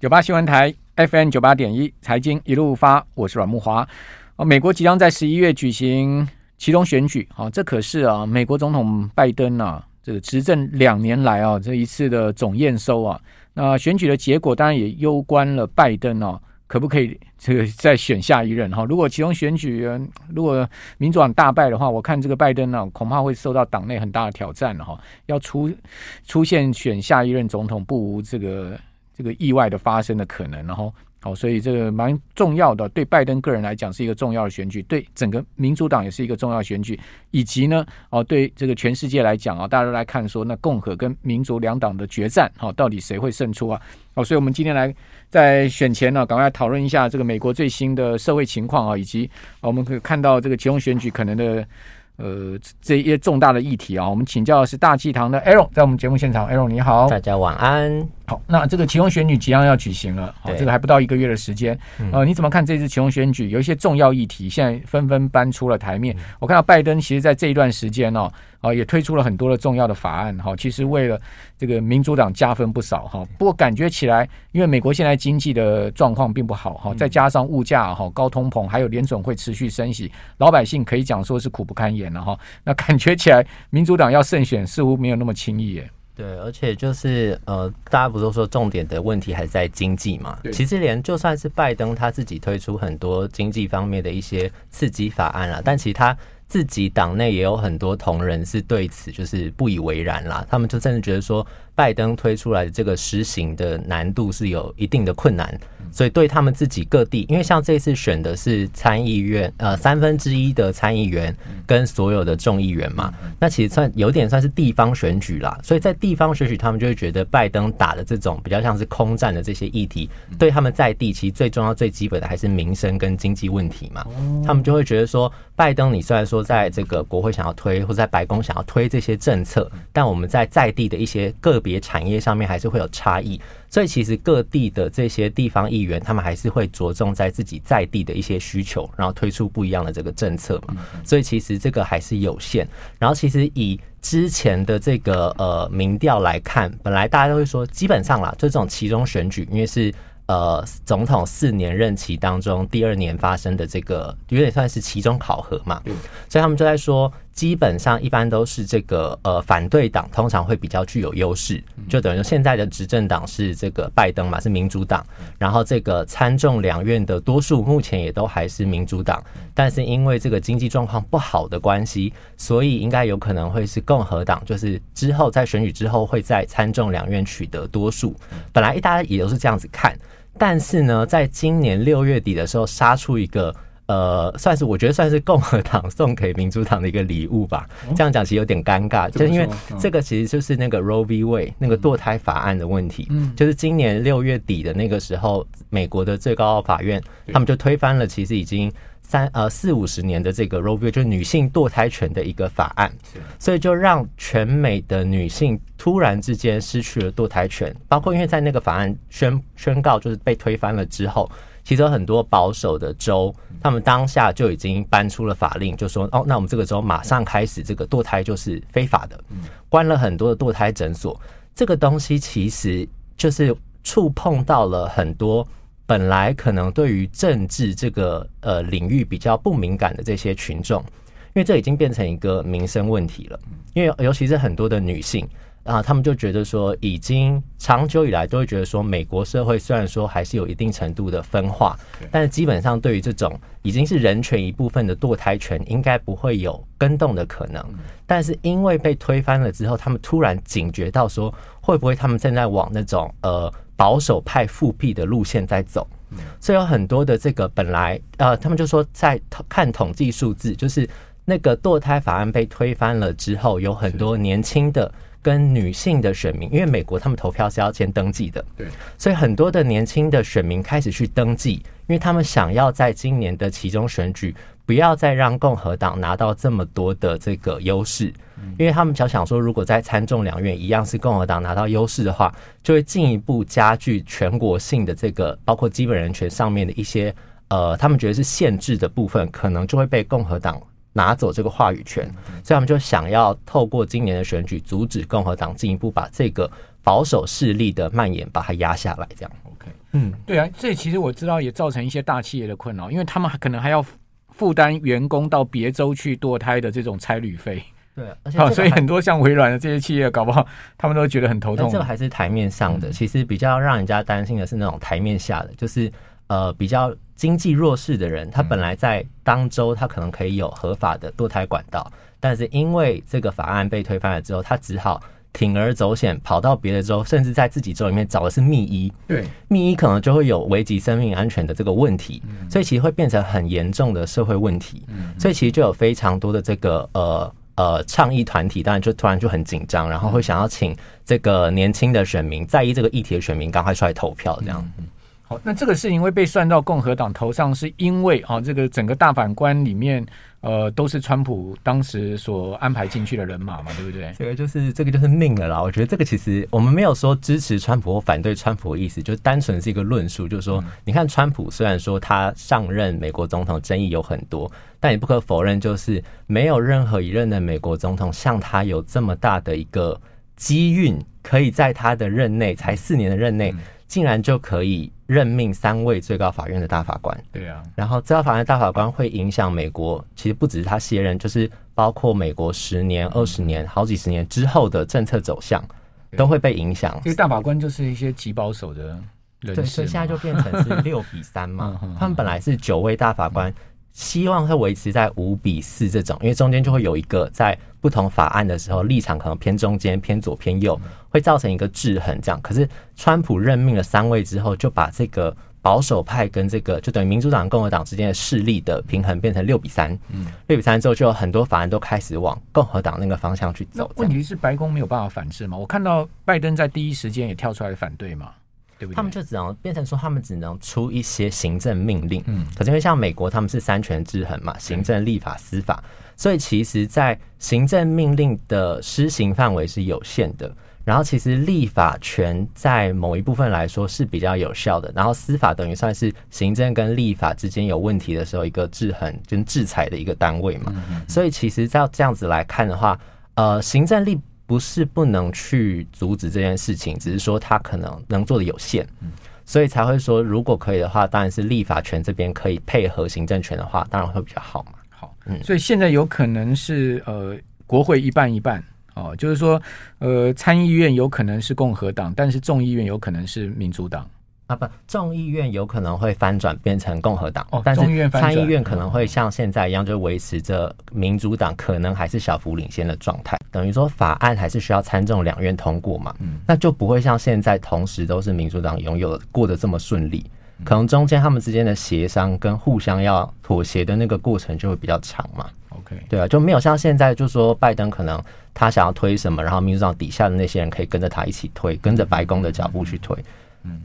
九八新闻台 FM 九八点一，财经一路发，我是阮慕华。哦，美国即将在十一月举行其中选举，好，这可是啊，美国总统拜登啊，这个执政两年来啊，这一次的总验收啊，那选举的结果当然也攸关了拜登啊，可不可以这个再选下一任哈？如果其中选举如果民主党大败的话，我看这个拜登呢，恐怕会受到党内很大的挑战了哈，要出出现选下一任总统，不无这个。这个意外的发生的可能，然后好，所以这个蛮重要的，对拜登个人来讲是一个重要的选举，对整个民主党也是一个重要选举，以及呢，哦，对这个全世界来讲啊，大家都来看说，那共和跟民主两党的决战，好，到底谁会胜出啊？好，所以我们今天来在选前呢，赶快讨论一下这个美国最新的社会情况啊，以及我们可以看到这个其中选举可能的。呃，这一些重大的议题啊，我们请教的是大气堂的 Aaron，在我们节目现场，Aaron 你好，大家晚安。好，那这个期中选举即将要举行了，好，这个还不到一个月的时间，呃，你怎么看这次期中选举？有一些重要议题现在纷纷搬出了台面。我看到拜登其实在这一段时间哦。啊，也推出了很多的重要的法案，哈，其实为了这个民主党加分不少，哈。不过感觉起来，因为美国现在经济的状况并不好，哈，再加上物价哈高通膨，还有联总会持续升息，老百姓可以讲说是苦不堪言了，哈。那感觉起来，民主党要胜选似乎没有那么轻易耶。对，而且就是呃，大家不是说重点的问题还在经济嘛？其实连就算是拜登他自己推出很多经济方面的一些刺激法案啊，但其实他。自己党内也有很多同仁是对此就是不以为然啦，他们就真的觉得说，拜登推出来的这个实行的难度是有一定的困难，所以对他们自己各地，因为像这次选的是参议院，呃，三分之一的参议员跟所有的众议员嘛，那其实算有点算是地方选举啦，所以在地方选举，他们就会觉得拜登打的这种比较像是空战的这些议题，对他们在地其实最重要、最基本的还是民生跟经济问题嘛，他们就会觉得说，拜登你虽然说在这个国会想要推，或者在白宫想要推这些政策，但我们在在地的一些个别。别产业上面还是会有差异，所以其实各地的这些地方议员，他们还是会着重在自己在地的一些需求，然后推出不一样的这个政策嘛。所以其实这个还是有限。然后其实以之前的这个呃民调来看，本来大家都会说，基本上啦，就这种其中选举，因为是。呃，总统四年任期当中第二年发生的这个，有点算是期中考核嘛，所以他们就在说，基本上一般都是这个呃反对党通常会比较具有优势，就等于说现在的执政党是这个拜登嘛，是民主党，然后这个参众两院的多数目前也都还是民主党，但是因为这个经济状况不好的关系，所以应该有可能会是共和党，就是之后在选举之后会在参众两院取得多数，本来大家也都是这样子看。但是呢，在今年六月底的时候，杀出一个呃，算是我觉得算是共和党送给民主党的一个礼物吧。这样讲其实有点尴尬，就是因为这个其实就是那个 Roe v. Wade 那个堕胎法案的问题。嗯，就是今年六月底的那个时候，美国的最高法院他们就推翻了，其实已经。三呃四五十年的这个 Roe v. 就是女性堕胎权的一个法案，所以就让全美的女性突然之间失去了堕胎权。包括因为在那个法案宣宣告就是被推翻了之后，其实很多保守的州，他们当下就已经搬出了法令，就说哦，那我们这个州马上开始这个堕胎就是非法的，关了很多的堕胎诊所。这个东西其实就是触碰到了很多。本来可能对于政治这个呃领域比较不敏感的这些群众，因为这已经变成一个民生问题了。因为尤其是很多的女性啊，他们就觉得说，已经长久以来都会觉得说，美国社会虽然说还是有一定程度的分化，但是基本上对于这种已经是人权一部分的堕胎权，应该不会有跟动的可能。但是因为被推翻了之后，他们突然警觉到说，会不会他们正在往那种呃。保守派复辟的路线在走，所以有很多的这个本来呃，他们就说在看统计数字，就是那个堕胎法案被推翻了之后，有很多年轻的跟女性的选民，因为美国他们投票是要先登记的，对，所以很多的年轻的选民开始去登记，因为他们想要在今年的其中选举。不要再让共和党拿到这么多的这个优势，因为他们想想说，如果在参众两院一样是共和党拿到优势的话，就会进一步加剧全国性的这个包括基本人权上面的一些呃，他们觉得是限制的部分，可能就会被共和党拿走这个话语权，所以他们就想要透过今年的选举阻止共和党进一步把这个保守势力的蔓延把它压下来，这样。OK。嗯，对啊，这其实我知道也造成一些大企业的困扰，因为他们可能还要负担员工到别州去堕胎的这种差旅费。对，而且好，所以很多像微软的这些企业，搞不好他们都觉得很头痛。这个还是台面上的，其实比较让人家担心的是那种台面下的，就是呃比较经济弱势的人，他本来在当州他可能可以有合法的堕胎管道，但是因为这个法案被推翻了之后，他只好铤而走险，跑到别的州，甚至在自己州里面找的是密医。对，密医可能就会有危及生命安全的这个问题，所以其实会变成很严重的社会问题。所以其实就有非常多的这个呃。呃，倡议团体当然就突然就很紧张，然后会想要请这个年轻的选民在意这个议题的选民赶快出来投票，这样。嗯。好，那这个事情会被算到共和党头上，是因为啊，这个整个大法官里面。呃，都是川普当时所安排进去的人马嘛，对不对？这个就是这个就是命了啦。我觉得这个其实我们没有说支持川普或反对川普的意思，就单纯是一个论述，就是说，你看川普虽然说他上任美国总统争议有很多，但也不可否认，就是没有任何一任的美国总统像他有这么大的一个机运，可以在他的任内才四年的任内。竟然就可以任命三位最高法院的大法官，对啊，然后最高法院的大法官会影响美国，其实不只是他卸任，就是包括美国十年、二十年、好几十年之后的政策走向都会被影响。这个大法官就是一些极保守的人，对，所以现在就变成是六比三嘛。他们本来是九位大法官。希望会维持在五比四这种，因为中间就会有一个在不同法案的时候立场可能偏中间、偏左、偏右，会造成一个制衡。这样，可是川普任命了三位之后，就把这个保守派跟这个就等于民主党、共和党之间的势力的平衡变成六比三。嗯，六比三之后，就有很多法案都开始往共和党那个方向去走。问题是白宫没有办法反制吗？我看到拜登在第一时间也跳出来反对嘛。他们就只能变成说，他们只能出一些行政命令。嗯，可是因为像美国，他们是三权制衡嘛，行政、立法、司法，所以其实，在行政命令的施行范围是有限的。然后，其实立法权在某一部分来说是比较有效的。然后，司法等于算是行政跟立法之间有问题的时候一个制衡跟制裁的一个单位嘛。所以，其实照这样子来看的话，呃，行政立。不是不能去阻止这件事情，只是说他可能能做的有限，所以才会说，如果可以的话，当然是立法权这边可以配合行政权的话，当然会比较好嘛。好，嗯，所以现在有可能是呃，国会一半一半哦，就是说呃，参议院有可能是共和党，但是众议院有可能是民主党。啊不，众议院有可能会翻转变成共和党，哦，但是参议院可能会像现在一样，就维持着民主党可能还是小幅领先的状态。等于说法案还是需要参众两院通过嘛，嗯，那就不会像现在同时都是民主党拥有过得这么顺利，可能中间他们之间的协商跟互相要妥协的那个过程就会比较长嘛。OK，对啊，就没有像现在就说拜登可能他想要推什么，然后民主党底下的那些人可以跟着他一起推，跟着白宫的脚步去推，嗯。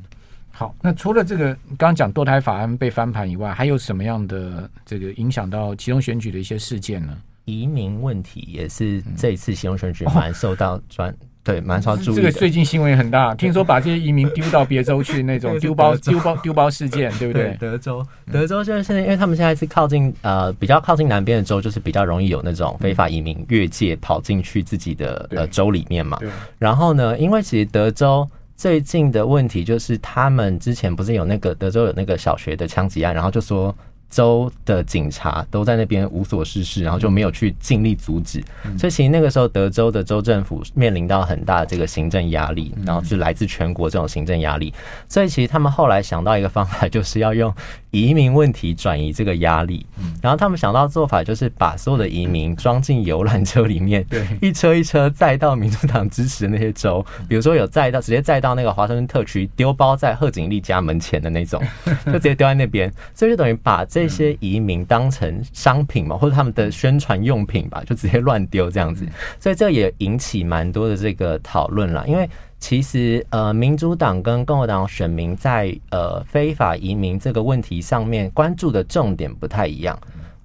好，那除了这个刚刚讲堕胎法案被翻盘以外，还有什么样的这个影响到其中选举的一些事件呢？移民问题也是这一次其中选举蛮受到专、哦、对蛮受注意的。这个最近新闻也很大，听说把这些移民丢到别州去，那种丢包 丢包 丢包事件，对不对？对德州，德州就是现在，因为他们现在是靠近呃比较靠近南边的州，就是比较容易有那种非法移民越界跑进去自己的呃州里面嘛。然后呢，因为其实德州。最近的问题就是，他们之前不是有那个德州有那个小学的枪击案，然后就说。州的警察都在那边无所事事，然后就没有去尽力阻止，所以其实那个时候德州的州政府面临到很大的这个行政压力，然后是来自全国这种行政压力，所以其实他们后来想到一个方法，就是要用移民问题转移这个压力，然后他们想到的做法就是把所有的移民装进游览车里面，对，一车一车载到民主党支持的那些州，比如说有载到直接载到那个华盛顿特区，丢包在贺锦丽家门前的那种，就直接丢在那边，所以就等于把这。这些移民当成商品嘛，或者他们的宣传用品吧，就直接乱丢这样子，所以这也引起蛮多的这个讨论啦。因为其实呃，民主党跟共和党选民在呃非法移民这个问题上面关注的重点不太一样。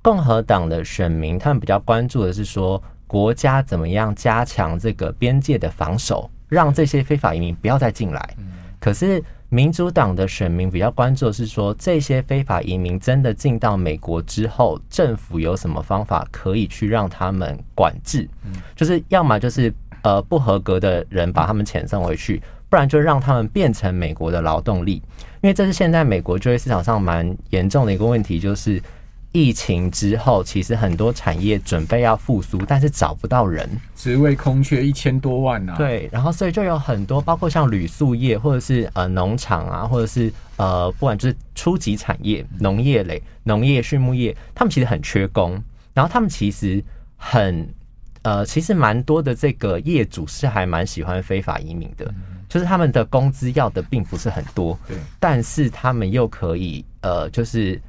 共和党的选民他们比较关注的是说，国家怎么样加强这个边界的防守，让这些非法移民不要再进来。可是。民主党的选民比较关注的是说，这些非法移民真的进到美国之后，政府有什么方法可以去让他们管制？就是要么就是呃不合格的人把他们遣送回去，不然就让他们变成美国的劳动力，因为这是现在美国就业市场上蛮严重的一个问题，就是。疫情之后，其实很多产业准备要复苏，但是找不到人，职位空缺一千多万啊。对，然后所以就有很多，包括像铝塑业，或者是呃农场啊，或者是呃不管就是初级产业、农业类、农业、畜牧业，他们其实很缺工。然后他们其实很呃，其实蛮多的这个业主是还蛮喜欢非法移民的，嗯、就是他们的工资要的并不是很多，对，但是他们又可以呃，就是。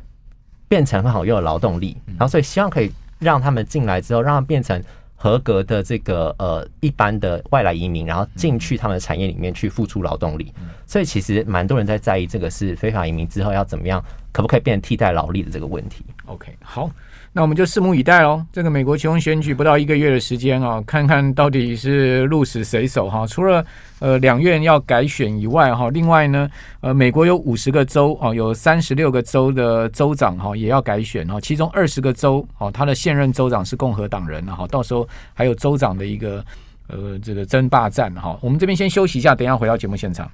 变成很好用的劳动力，然后所以希望可以让他们进来之后，让他们变成合格的这个呃一般的外来移民，然后进去他们的产业里面去付出劳动力。所以其实蛮多人在在意这个是非法移民之后要怎么样，可不可以变成替代劳力的这个问题。OK，好。那我们就拭目以待喽。这个美国期中选举不到一个月的时间啊，看看到底是鹿死谁手哈。除了呃两院要改选以外哈，另外呢，呃美国有五十个州啊，有三十六个州的州长哈也要改选哈。其中二十个州哦，他的现任州长是共和党人哈，到时候还有州长的一个呃这个争霸战哈。我们这边先休息一下，等一下回到节目现场。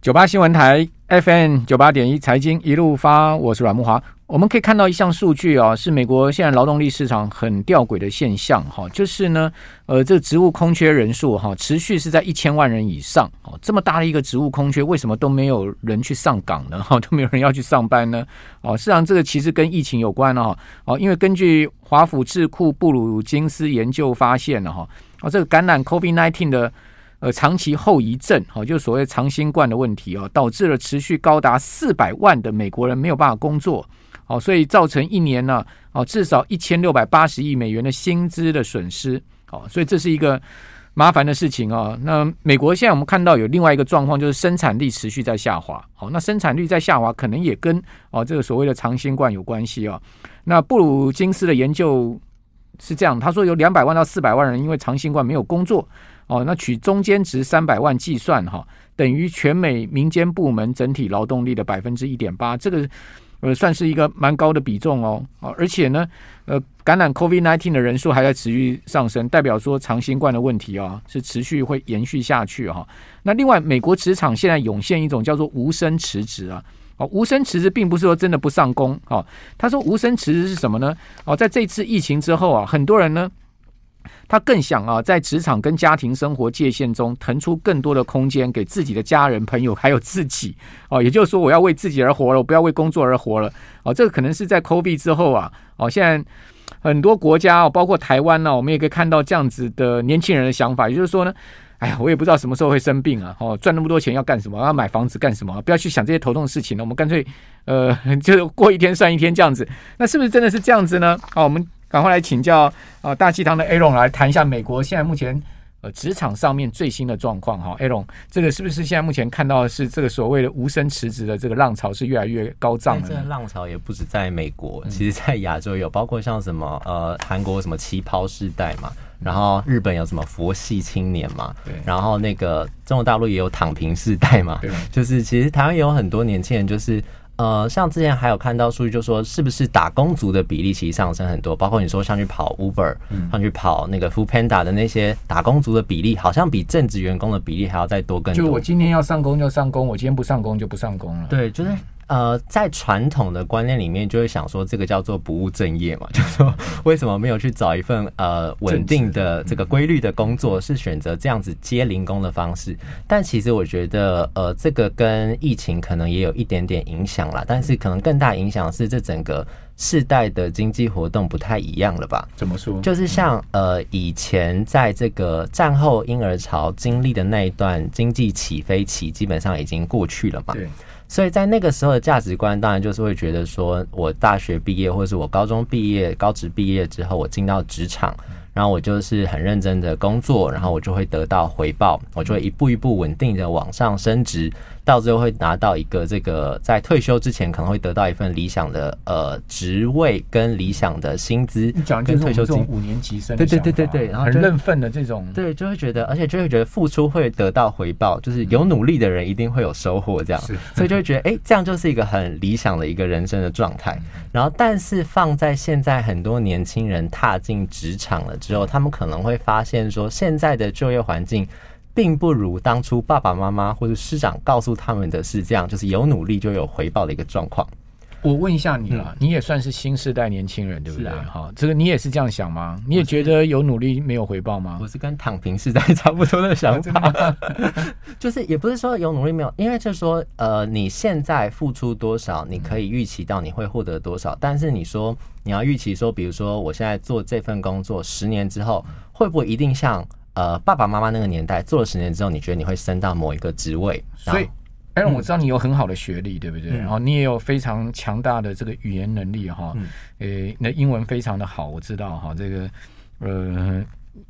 九八新闻台 FM 九八点一财经一路发，我是阮木华。我们可以看到一项数据啊，是美国现在劳动力市场很吊诡的现象哈，就是呢，呃，这个职务空缺人数哈，持续是在一千万人以上哦。这么大的一个职务空缺，为什么都没有人去上岗呢？哈，都没有人要去上班呢？哦，事实上这个其实跟疫情有关哦。哦，因为根据华府智库布鲁金斯研究发现了哈，哦，这个感染 COVID-19 的。呃，长期后遗症，好，就所谓长新冠的问题啊，导致了持续高达四百万的美国人没有办法工作，哦，所以造成一年呢，哦，至少一千六百八十亿美元的薪资的损失，哦，所以这是一个麻烦的事情啊。那美国现在我们看到有另外一个状况，就是生产力持续在下滑，哦，那生产率在下滑，可能也跟哦这个所谓的长新冠有关系啊。那布鲁金斯的研究是这样，他说有两百万到四百万人因为长新冠没有工作。哦，那取中间值三百万计算哈，等于全美民间部门整体劳动力的百分之一点八，这个呃算是一个蛮高的比重哦。哦，而且呢，呃，感染 COVID-19 的人数还在持续上升，代表说长新冠的问题啊是持续会延续下去哈。那另外，美国职场现在涌现一种叫做无声辞职啊。哦，无声辞职并不是说真的不上工。哦，他说无声辞职是什么呢？哦，在这次疫情之后啊，很多人呢。他更想啊，在职场跟家庭生活界限中腾出更多的空间给自己的家人、朋友，还有自己哦。也就是说，我要为自己而活了，我不要为工作而活了哦。这个可能是在 COVID 之后啊，哦，现在很多国家哦，包括台湾呢，我们也可以看到这样子的年轻人的想法，也就是说呢，哎呀，我也不知道什么时候会生病啊，哦，赚那么多钱要干什么？要买房子干什么？不要去想这些头痛的事情了，我们干脆呃，就过一天算一天这样子。那是不是真的是这样子呢？好，我们。赶快来请教啊！大气堂的 Aaron 来谈一下美国现在目前呃职场上面最新的状况哈。Aaron，这个是不是现在目前看到的是这个所谓的无声辞职的这个浪潮是越来越高涨了？这个浪潮也不止在美国，其实在亚洲有，包括像什么呃韩国什么旗袍世代嘛，然后日本有什么佛系青年嘛，对，然后那个中国大陆也有躺平世代嘛，对，就是其实台湾也有很多年轻人就是。呃，像之前还有看到数据，就说是不是打工族的比例其实上升很多，包括你说像去跑 Uber，像去跑那个 Foodpanda 的那些打工族的比例，好像比正职员工的比例还要再多更多。就我今天要上工就上工，我今天不上工就不上工了。对，就是。呃，在传统的观念里面，就会想说这个叫做不务正业嘛，就是说为什么没有去找一份呃稳定的这个规律的工作，是选择这样子接零工的方式？但其实我觉得，呃，这个跟疫情可能也有一点点影响啦，但是可能更大影响是这整个世代的经济活动不太一样了吧？怎么说？就是像呃以前在这个战后婴儿潮经历的那一段经济起飞期，基本上已经过去了嘛。对。所以在那个时候的价值观，当然就是会觉得说，我大学毕业或者是我高中毕业、高职毕业之后，我进到职场。然后我就是很认真的工作，然后我就会得到回报，我就会一步一步稳定的往上升职，到最后会拿到一个这个在退休之前可能会得到一份理想的呃职位跟理想的薪资。你讲的就是退休金五年级生，对对对对对，然后很认份的这种，对，就会觉得，而且就会觉得付出会得到回报，就是有努力的人一定会有收获，这样，所以就会觉得，哎，这样就是一个很理想的一个人生的状态。然后，但是放在现在很多年轻人踏进职场了。之后，他们可能会发现说，现在的就业环境并不如当初爸爸妈妈或者师长告诉他们的是这样，就是有努力就有回报的一个状况。我问一下你了，你也算是新时代年轻人，对不对？哈，这个你也是这样想吗？你也觉得有努力没有回报吗？我是跟躺平世代差不多的想法，就是也不是说有努力没有，因为就是说，呃，你现在付出多少，你可以预期到你会获得多少。但是你说你要预期说，比如说我现在做这份工作，十年之后会不会一定像呃爸爸妈妈那个年代做了十年之后，你觉得你会升到某一个职位？所以。哎，我知道你有很好的学历，对不对？然后你也有非常强大的这个语言能力，哈，诶，那英文非常的好，我知道，哈，这个，呃，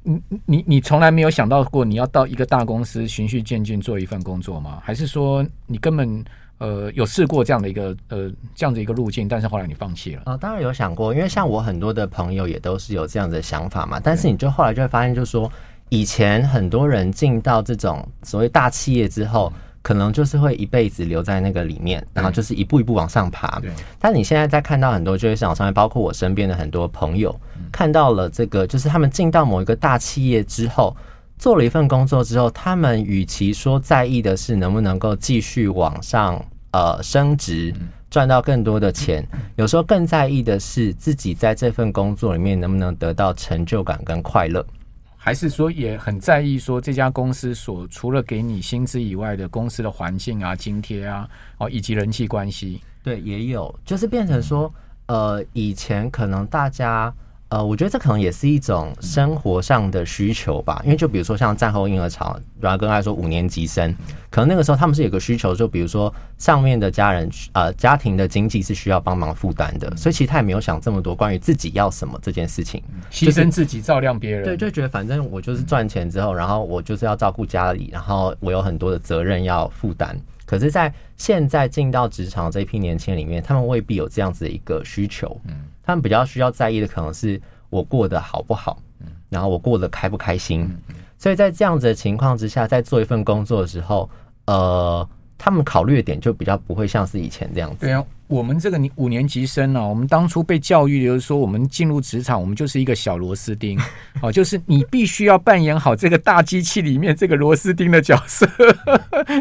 你你你从来没有想到过你要到一个大公司循序渐进做一份工作吗？还是说你根本呃有试过这样的一个呃这样的一个路径，但是后来你放弃了？啊，当然有想过，因为像我很多的朋友也都是有这样的想法嘛。但是你就后来就会发现，就是说以前很多人进到这种所谓大企业之后。可能就是会一辈子留在那个里面，然后就是一步一步往上爬。但你现在在看到很多就业市场上面，包括我身边的很多朋友，看到了这个，就是他们进到某一个大企业之后，做了一份工作之后，他们与其说在意的是能不能够继续往上呃升职，赚到更多的钱，有时候更在意的是自己在这份工作里面能不能得到成就感跟快乐。还是说也很在意说这家公司所除了给你薪资以外的公司的环境啊、津贴啊，哦，以及人际关系，对，也有，就是变成说，呃，以前可能大家。呃，我觉得这可能也是一种生活上的需求吧，因为就比如说像战后婴儿潮，然后刚才说五年级生，可能那个时候他们是有个需求，就比如说上面的家人，呃，家庭的经济是需要帮忙负担的，所以其实他也没有想这么多关于自己要什么这件事情，牺牲自己照亮别人，对，就觉得反正我就是赚钱之后，然后我就是要照顾家里，然后我有很多的责任要负担。可是，在现在进到职场这一批年轻人里面，他们未必有这样子的一个需求。嗯，他们比较需要在意的可能是我过得好不好，嗯，然后我过得开不开心。所以在这样子的情况之下，在做一份工作的时候，呃。他们考虑的点就比较不会像是以前这样子。对啊，我们这个五年级生啊，我们当初被教育的就是说，我们进入职场，我们就是一个小螺丝钉，哦，就是你必须要扮演好这个大机器里面这个螺丝钉的角色，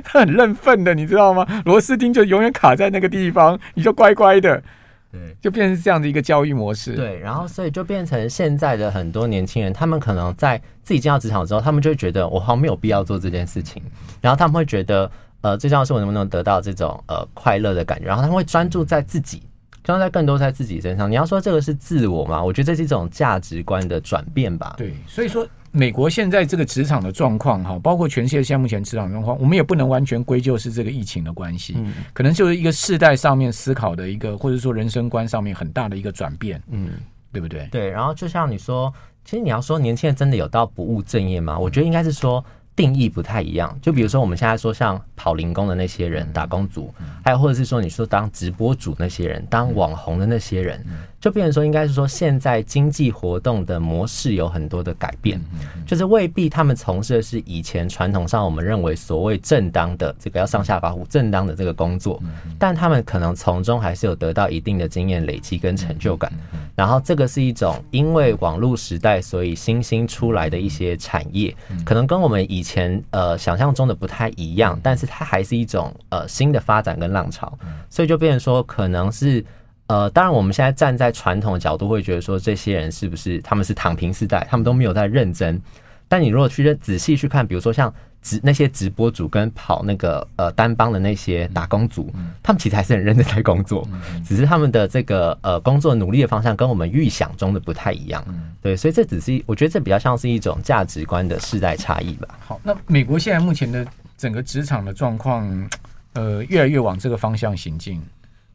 他 很认份的，你知道吗？螺丝钉就永远卡在那个地方，你就乖乖的，对，就变成这样的一个教育模式。对，然后所以就变成现在的很多年轻人，他们可能在自己进到职场之后，他们就会觉得我好像没有必要做这件事情，然后他们会觉得。呃，最重要是我能不能得到这种呃快乐的感觉，然后他们会专注在自己，专注在更多在自己身上。你要说这个是自我吗？我觉得这是一种价值观的转变吧。对，所以说美国现在这个职场的状况哈，包括全世界现在目前职场状况，我们也不能完全归咎是这个疫情的关系，嗯，可能就是一个世代上面思考的一个，或者说人生观上面很大的一个转变，嗯，对不对？对，然后就像你说，其实你要说年轻人真的有到不务正业吗？我觉得应该是说。定义不太一样，就比如说我们现在说像跑零工的那些人，打工族，还有或者是说你说当直播主那些人，当网红的那些人，就变成说应该是说现在经济活动的模式有很多的改变，就是未必他们从事的是以前传统上我们认为所谓正当的这个要上下发户正当的这个工作，但他们可能从中还是有得到一定的经验累积跟成就感，然后这个是一种因为网络时代所以新兴出来的一些产业，可能跟我们以以前呃想象中的不太一样，但是它还是一种呃新的发展跟浪潮，所以就变成说可能是呃，当然我们现在站在传统的角度会觉得说这些人是不是他们是躺平时代，他们都没有在认真。但你如果去仔细去看，比如说像直那些直播主跟跑那个呃单帮的那些打工族，他们其实还是很认真在工作，只是他们的这个呃工作努力的方向跟我们预想中的不太一样。对，所以这只是我觉得这比较像是一种价值观的世代差异吧。好，那美国现在目前的整个职场的状况，呃，越来越往这个方向行进。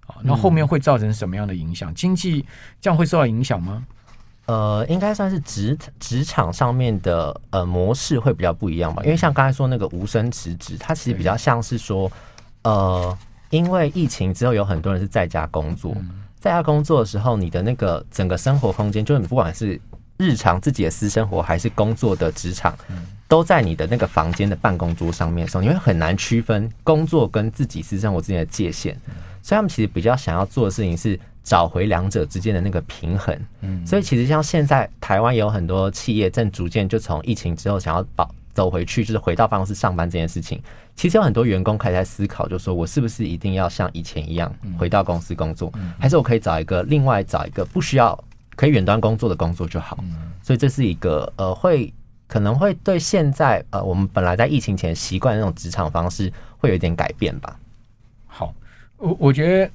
好，那后面会造成什么样的影响？经济这样会受到影响吗？呃，应该算是职职场上面的呃模式会比较不一样吧，因为像刚才说那个无声辞职，它其实比较像是说，呃，因为疫情之后有很多人是在家工作，在家工作的时候，你的那个整个生活空间，就是你不管是日常自己的私生活，还是工作的职场，都在你的那个房间的办公桌上面的时候，你会很难区分工作跟自己私生活之间的界限，所以他们其实比较想要做的事情是。找回两者之间的那个平衡，嗯，所以其实像现在台湾也有很多企业正逐渐就从疫情之后想要保走回去，就是回到办公室上班这件事情，其实有很多员工开始在思考，就是说我是不是一定要像以前一样回到公司工作，还是我可以找一个另外找一个不需要可以远端工作的工作就好。所以这是一个呃，会可能会对现在呃，我们本来在疫情前习惯的那种职场方式会有一点改变吧。好，我我觉得。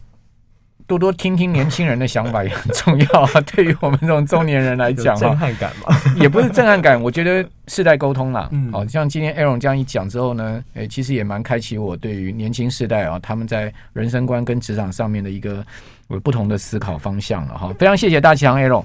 多多听听年轻人的想法也很重要啊！对于我们这种中年人来讲，震撼感嘛，也不是震撼感。我觉得世代沟通啦，嗯，好像今天 Aaron 这样一讲之后呢，诶，其实也蛮开启我对于年轻世代啊，他们在人生观跟职场上面的一个不同的思考方向了哈。非常谢谢大强 Aaron。